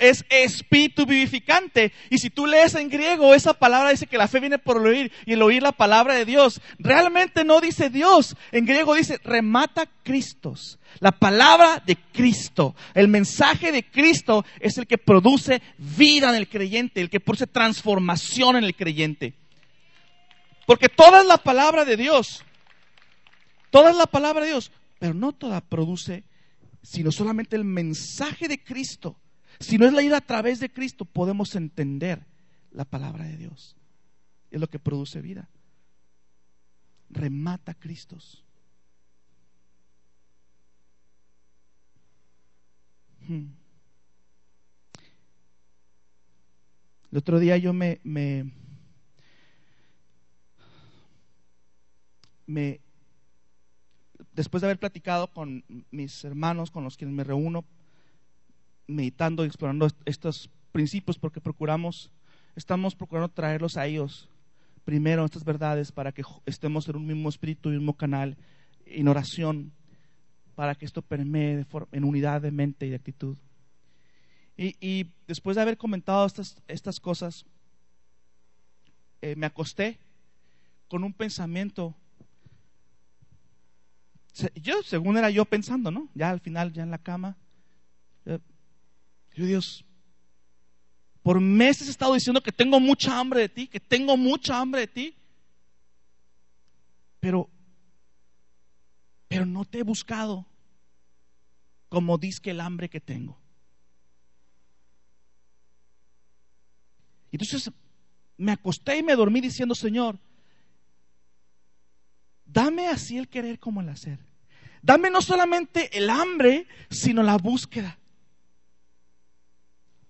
es espíritu vivificante. Y si tú lees en griego, esa palabra dice que la fe viene por el oír y el oír la palabra de Dios. Realmente no dice Dios. En griego dice remata Cristos. La palabra de Cristo, el mensaje de Cristo es el que produce vida en el creyente, el que produce transformación en el creyente. Porque toda es la palabra de Dios. Toda es la palabra de Dios. Pero no toda produce, sino solamente el mensaje de Cristo si no es leída a través de Cristo, podemos entender la palabra de Dios. Es lo que produce vida. Remata a Cristos. Hmm. El otro día yo me, me, me, después de haber platicado con mis hermanos, con los quienes me reúno meditando y explorando estos principios porque procuramos, estamos procurando traerlos a ellos primero estas verdades para que estemos en un mismo espíritu y un mismo canal en oración para que esto permee en unidad de mente y de actitud. Y, después de haber comentado estas, estas cosas, eh, me acosté con un pensamiento. Yo, según era yo pensando, ¿no? Ya al final, ya en la cama, Dios, por meses he estado diciendo que tengo mucha hambre de ti, que tengo mucha hambre de ti. Pero, pero no te he buscado como dice el hambre que tengo. Entonces me acosté y me dormí diciendo, Señor, dame así el querer como el hacer. Dame no solamente el hambre, sino la búsqueda.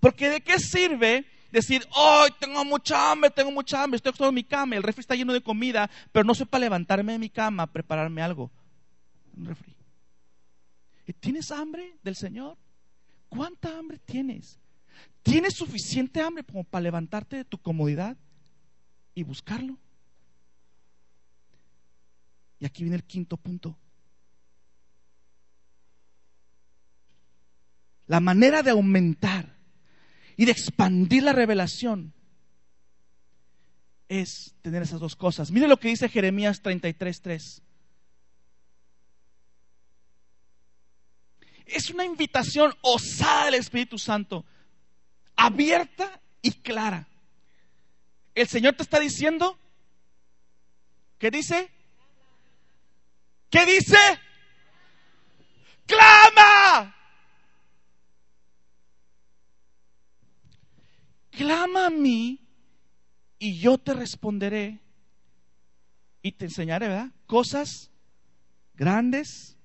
Porque de qué sirve decir, hoy tengo mucha hambre, tengo mucha hambre, estoy acostado en mi cama, el refri está lleno de comida, pero no sé para levantarme de mi cama, prepararme algo. Un refri. ¿Tienes hambre del Señor? ¿Cuánta hambre tienes? ¿Tienes suficiente hambre como para levantarte de tu comodidad y buscarlo? Y aquí viene el quinto punto. La manera de aumentar y de expandir la revelación es tener esas dos cosas. Mire lo que dice Jeremías 33:3. Es una invitación osada del Espíritu Santo, abierta y clara. El Señor te está diciendo, ¿qué dice? ¿Qué dice? ¡Clama! Clama a mí y yo te responderé y te enseñaré, ¿verdad? Cosas grandes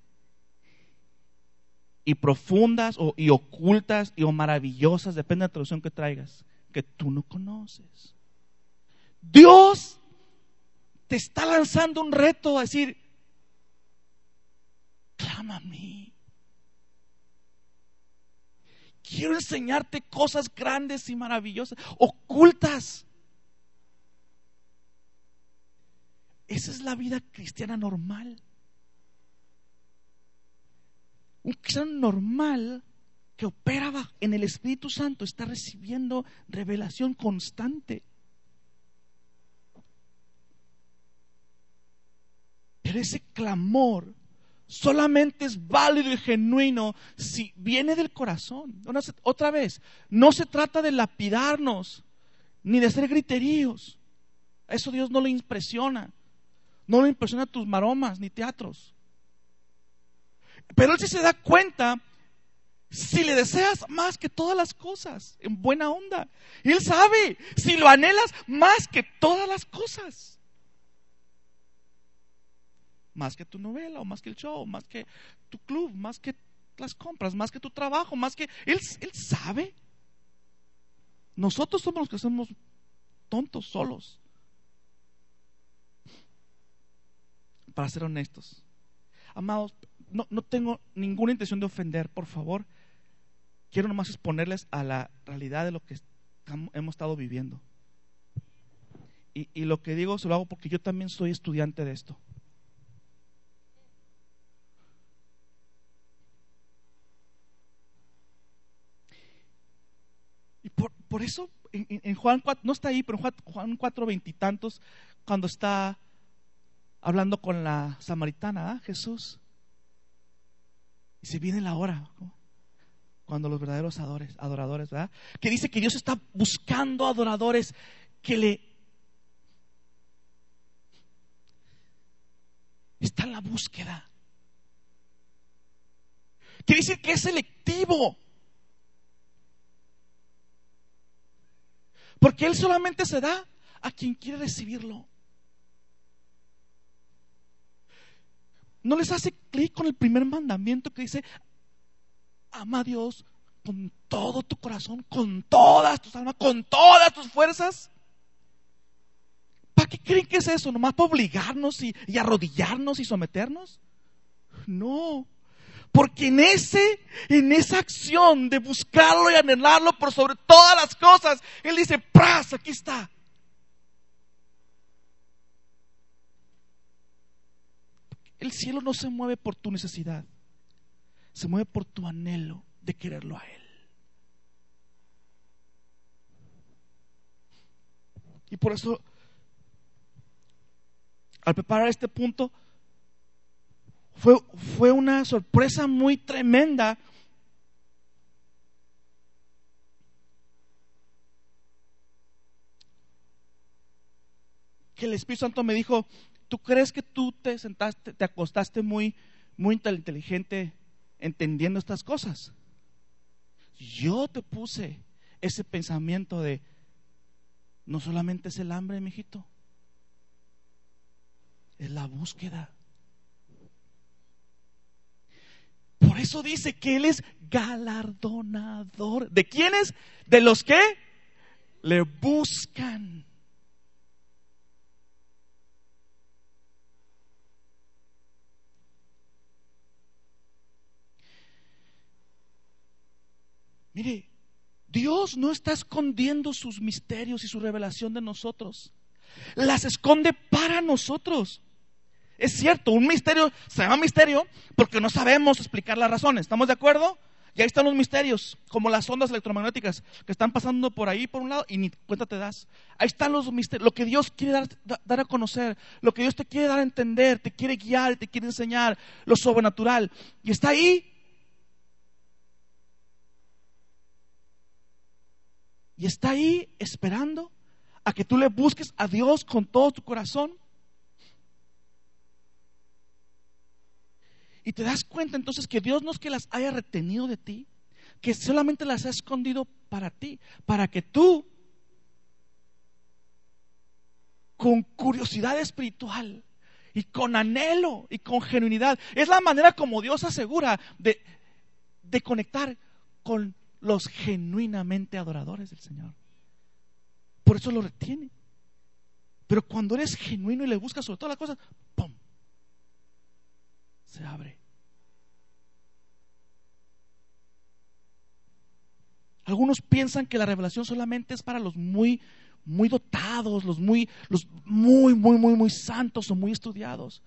y profundas o, y ocultas y o maravillosas, depende de la traducción que traigas, que tú no conoces. Dios te está lanzando un reto a decir, clama a mí. Quiero enseñarte cosas grandes y maravillosas, ocultas. Esa es la vida cristiana normal. Un cristiano normal que opera en el Espíritu Santo está recibiendo revelación constante. Pero ese clamor solamente es válido y genuino si viene del corazón. Otra vez, no se trata de lapidarnos ni de ser griteríos. Eso Dios no le impresiona. No le impresiona tus maromas ni teatros. Pero Él sí se da cuenta si le deseas más que todas las cosas, en buena onda. Él sabe si lo anhelas más que todas las cosas. Más que tu novela, o más que el show, más que tu club, más que las compras, más que tu trabajo, más que... Él, él sabe. Nosotros somos los que somos tontos solos. para ser honestos. Amados, no, no tengo ninguna intención de ofender, por favor. Quiero nomás exponerles a la realidad de lo que hemos estado viviendo. Y, y, lo que digo se lo hago porque yo también soy estudiante de esto. Y por, eso en, Juan 4, no está ahí, pero en Juan, Juan 4 veintitantos, cuando está hablando con la samaritana, ¿ah? Jesús. Y se viene la hora, cuando los verdaderos adoradores, adoradores, ¿verdad? Que dice que Dios está buscando adoradores que le... Está en la búsqueda. Quiere decir que es selectivo. Porque Él solamente se da a quien quiere recibirlo. ¿No les hace clic con el primer mandamiento que dice, ama a Dios con todo tu corazón, con todas tus almas, con todas tus fuerzas? ¿Para qué creen que es eso? ¿Nomás para obligarnos y, y arrodillarnos y someternos? No. Porque en ese, en esa acción de buscarlo y anhelarlo por sobre todas las cosas, Él dice, ¡pras! Aquí está. El cielo no se mueve por tu necesidad, se mueve por tu anhelo de quererlo a Él. Y por eso, al preparar este punto, fue, fue una sorpresa muy tremenda. Que el Espíritu Santo me dijo, ¿Tú crees que tú te sentaste, te acostaste muy, muy inteligente entendiendo estas cosas? Yo te puse ese pensamiento de, no solamente es el hambre, mijito, es la búsqueda. Por eso dice que Él es galardonador. ¿De quiénes? De los que le buscan. Mire, Dios no está escondiendo sus misterios y su revelación de nosotros. Las esconde para nosotros. Es cierto, un misterio se llama misterio porque no sabemos explicar las razones. ¿Estamos de acuerdo? Y ahí están los misterios, como las ondas electromagnéticas que están pasando por ahí, por un lado, y ni cuenta te das. Ahí están los misterios, lo que Dios quiere dar, dar, a conocer, lo que Dios te quiere dar a entender, te quiere guiar, te quiere enseñar, lo sobrenatural. Y está ahí. Y está ahí esperando a que tú le busques a Dios con todo tu corazón Y te das cuenta entonces que Dios no es que las haya retenido de ti, que solamente las ha escondido para ti, para que tú, con curiosidad espiritual y con anhelo y con genuinidad, es la manera como Dios asegura de, de conectar con los genuinamente adoradores del Señor. Por eso lo retiene. Pero cuando eres genuino y le buscas sobre todas las cosas, ¡pum! Se abre. Algunos piensan que la revelación solamente es para los muy, muy dotados, los muy, los muy, muy, muy, muy santos o muy estudiados.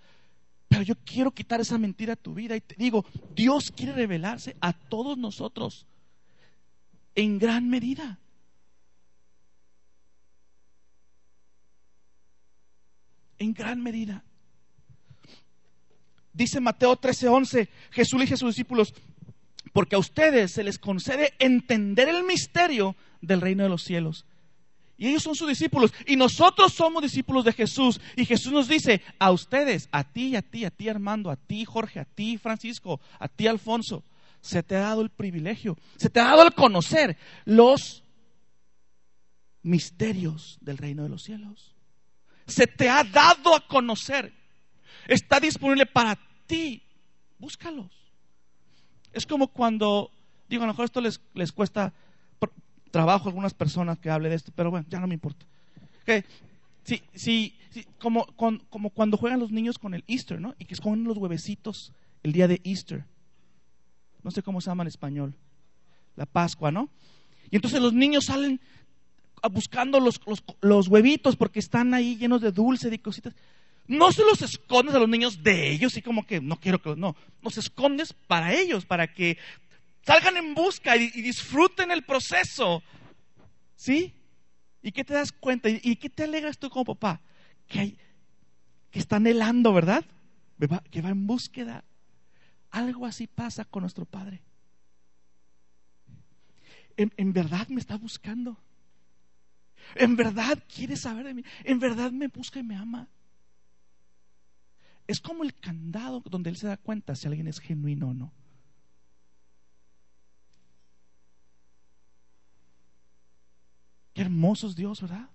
Pero yo quiero quitar esa mentira a tu vida y te digo, Dios quiere revelarse a todos nosotros en gran medida. En gran medida. Dice Mateo 13:11, Jesús le dice a sus discípulos, porque a ustedes se les concede entender el misterio del reino de los cielos. Y ellos son sus discípulos. Y nosotros somos discípulos de Jesús. Y Jesús nos dice, a ustedes, a ti, a ti, a ti Armando, a ti Jorge, a ti Francisco, a ti Alfonso, se te ha dado el privilegio, se te ha dado el conocer los misterios del reino de los cielos. Se te ha dado a conocer. Está disponible para ti, búscalos. Es como cuando, digo, a lo mejor esto les, les cuesta trabajo a algunas personas que hable de esto, pero bueno, ya no me importa. Okay. Sí, sí, como, como cuando juegan los niños con el Easter, ¿no? Y que escogen los huevecitos el día de Easter. No sé cómo se llama en español. La Pascua, ¿no? Y entonces los niños salen buscando los, los, los huevitos porque están ahí llenos de dulce y cositas no se los escondes a los niños de ellos y como que no quiero que no, los escondes para ellos, para que salgan en busca y, disfruten el proceso. ¿Sí? ¿Y qué te das cuenta? ¿Y, qué te alegras tú como papá? Que, hay, que está anhelando, ¿verdad? Que va en búsqueda. Algo así pasa con nuestro Padre. En, en, verdad me está buscando. En verdad quiere saber de mí. En verdad me busca y me ama. Es como el candado donde Él se da cuenta si alguien es genuino o no. Qué hermoso es Dios, ¿verdad?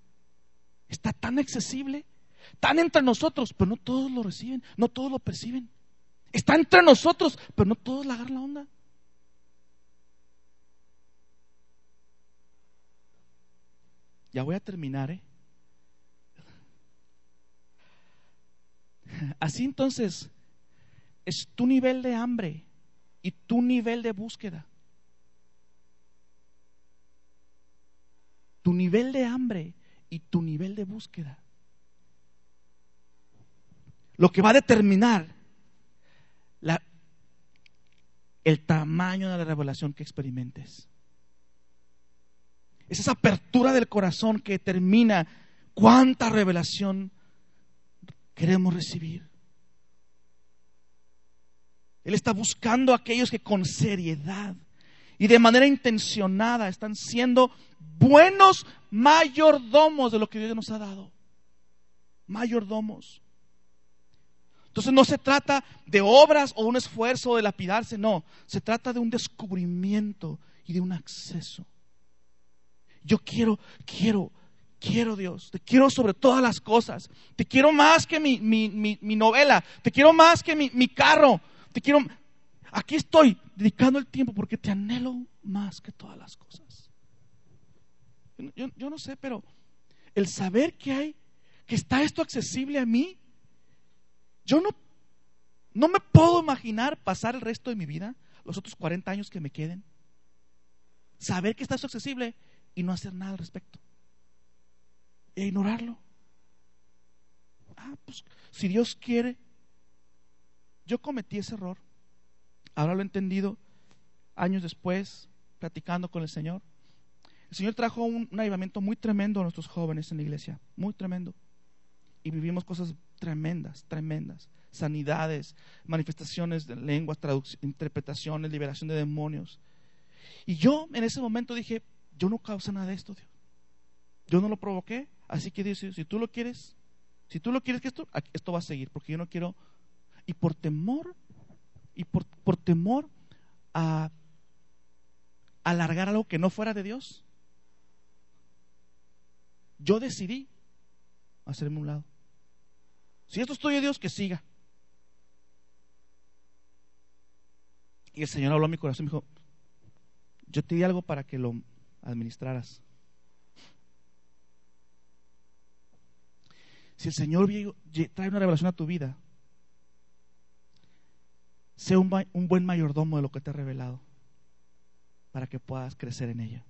Está tan accesible, tan entre nosotros, pero no todos lo reciben, no todos lo perciben. Está entre nosotros, pero no todos le agarran la onda. Ya voy a terminar, ¿eh? Así entonces es tu nivel de hambre y tu nivel de búsqueda. Tu nivel de hambre y tu nivel de búsqueda. Lo que va a determinar la, el tamaño de la revelación que experimentes. Es esa apertura del corazón que determina cuánta revelación queremos recibir. Él está buscando a aquellos que con seriedad y de manera intencionada están siendo buenos mayordomos de lo que Dios nos ha dado. Mayordomos. Entonces no se trata de obras o un esfuerzo de lapidarse, no, se trata de un descubrimiento y de un acceso. Yo quiero, quiero quiero, Dios. Te quiero sobre todas las cosas. Te quiero más que mi, mi, novela. Te quiero más que mi, carro. Te quiero. Aquí estoy dedicando el tiempo porque te anhelo más que todas las cosas. Yo, yo no sé, pero el saber que hay, que está esto accesible a mí, yo no, no me puedo imaginar pasar el resto de mi vida, los otros 40 años que me queden, saber que está esto accesible y no hacer nada al respecto e ignorarlo. Ah, pues si Dios quiere, yo cometí ese error. Ahora lo he entendido años después, platicando con el Señor. El Señor trajo un, un avivamiento muy tremendo a nuestros jóvenes en la iglesia, muy tremendo. Y vivimos cosas tremendas, tremendas. Sanidades, manifestaciones de lenguas, interpretaciones, liberación de demonios. Y yo en ese momento dije, yo no causa nada de esto, Dios. Yo no lo provoqué, así que Dios, si tú lo quieres, si tú lo quieres que esto, esto va a seguir, porque yo no quiero. Y por temor, y por, por temor a alargar algo que no fuera de Dios, yo decidí hacerme un lado. Si esto es tuyo, Dios, que siga. Y el Señor habló a mi corazón y me dijo, yo te di algo para que lo administraras. Si el Señor trae una revelación a tu vida, un, un buen mayordomo de lo que te ha revelado para que puedas crecer en ella.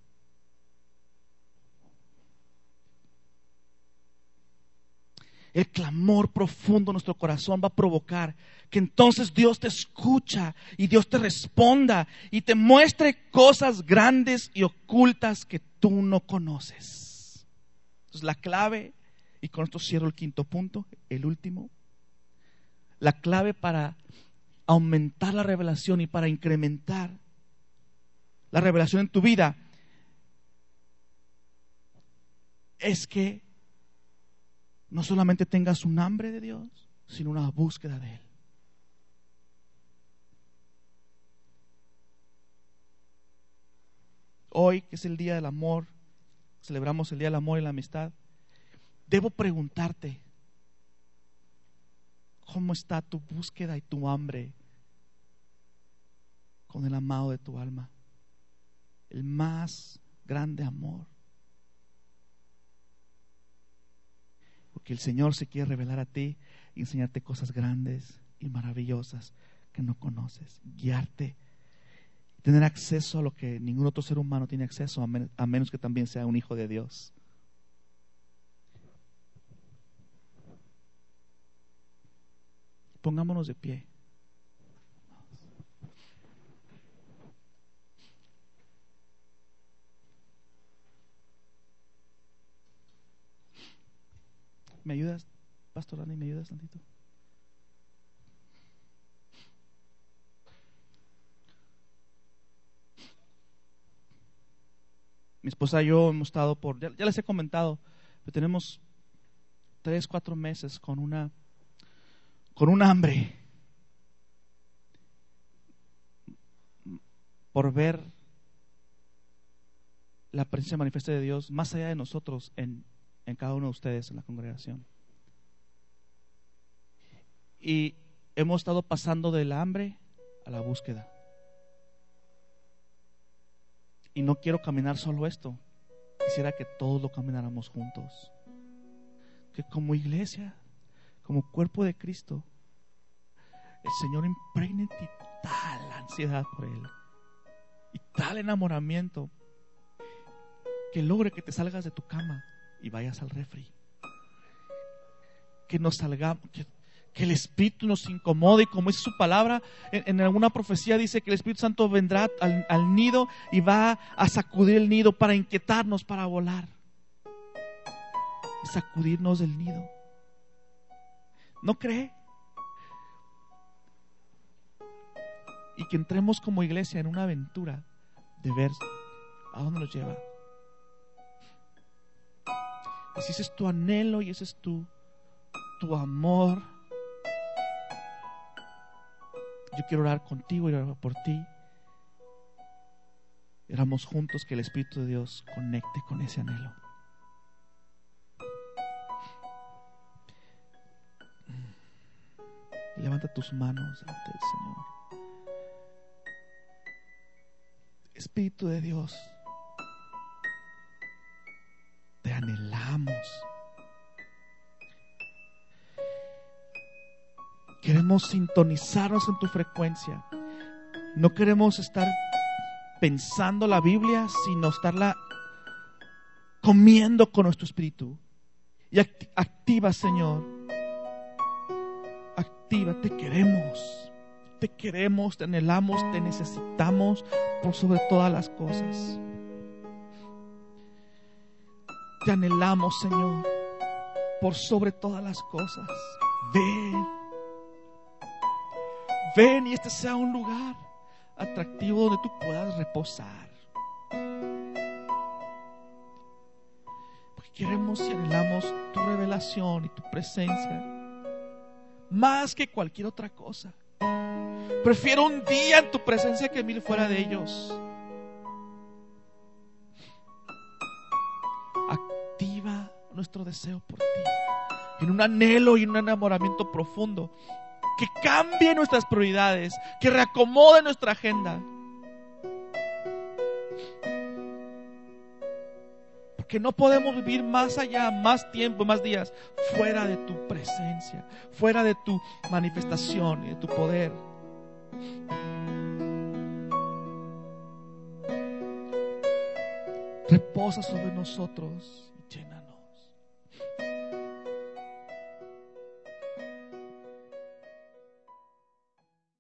el clamor profundo de nuestro corazón va a provocar que entonces Dios te escucha y Dios te responda y te muestre cosas grandes y ocultas que tú no conoces. Entonces la clave, y con esto cierro el quinto punto, el último, la clave para aumentar la revelación y para incrementar la revelación en tu vida es que no solamente tengas un hambre de Dios, sino una búsqueda de Él. Hoy, que es el Día del Amor, celebramos el Día del Amor y la Amistad, debo preguntarte, ¿cómo está tu búsqueda y tu hambre con el amado de tu alma? El más grande amor. Porque el Señor se quiere revelar a ti y enseñarte cosas grandes y maravillosas que no conoces, guiarte, tener acceso a lo que ningún otro ser humano tiene acceso, a, menos que también sea un hijo de Dios. Pongámonos de pie. ¿Me ayudas, Pastor Dani? ¿Me ayudas tantito? Mi esposa y yo hemos estado por, ya, les he comentado, pero tenemos tres, cuatro meses con una, con un hambre por ver la presencia manifiesta de Dios más allá de nosotros en, en cada uno de ustedes en la congregación. Y hemos estado pasando del hambre a la búsqueda. Y no quiero caminar solo esto. Quisiera que todos lo camináramos juntos. Que como iglesia, como cuerpo de Cristo, el Señor impregne ti tal ansiedad por Él y tal enamoramiento que logre que te salgas de tu cama y vayas al refri. Que nos salgamos, que, el Espíritu nos incomode y como es su palabra, en, alguna profecía dice que el Espíritu Santo vendrá al, al nido y va a sacudir el nido para inquietarnos, para volar. Sacudirnos del nido. ¿No cree? Y que entremos como iglesia en una aventura de ver a dónde nos lleva. Y si ese es tu anhelo y ese es tu, tu amor, yo quiero orar contigo y orar por ti. Éramos juntos que el Espíritu de Dios conecte con ese anhelo. Levanta tus manos ante el Señor. Espíritu de Dios. te anhelamos. Queremos sintonizarnos en tu frecuencia. No queremos estar pensando la Biblia, sino estarla comiendo con nuestro espíritu. Y activa, Señor. Te queremos, te queremos, te anhelamos, te necesitamos por sobre todas las cosas. Te anhelamos, Señor, por sobre todas las cosas. Ven. Ven y este sea un lugar atractivo donde tú puedas reposar. Porque queremos y anhelamos tu revelación y tu presencia más que cualquier otra cosa. Prefiero un día en tu presencia que mil fuera de ellos. Activa nuestro deseo por ti en un anhelo y un enamoramiento profundo que cambie nuestras prioridades, que reacomode nuestra agenda. Porque no podemos vivir más allá, más tiempo, más días, fuera de tu presencia, fuera de tu manifestación y de tu poder. Reposa sobre nosotros y llénanos.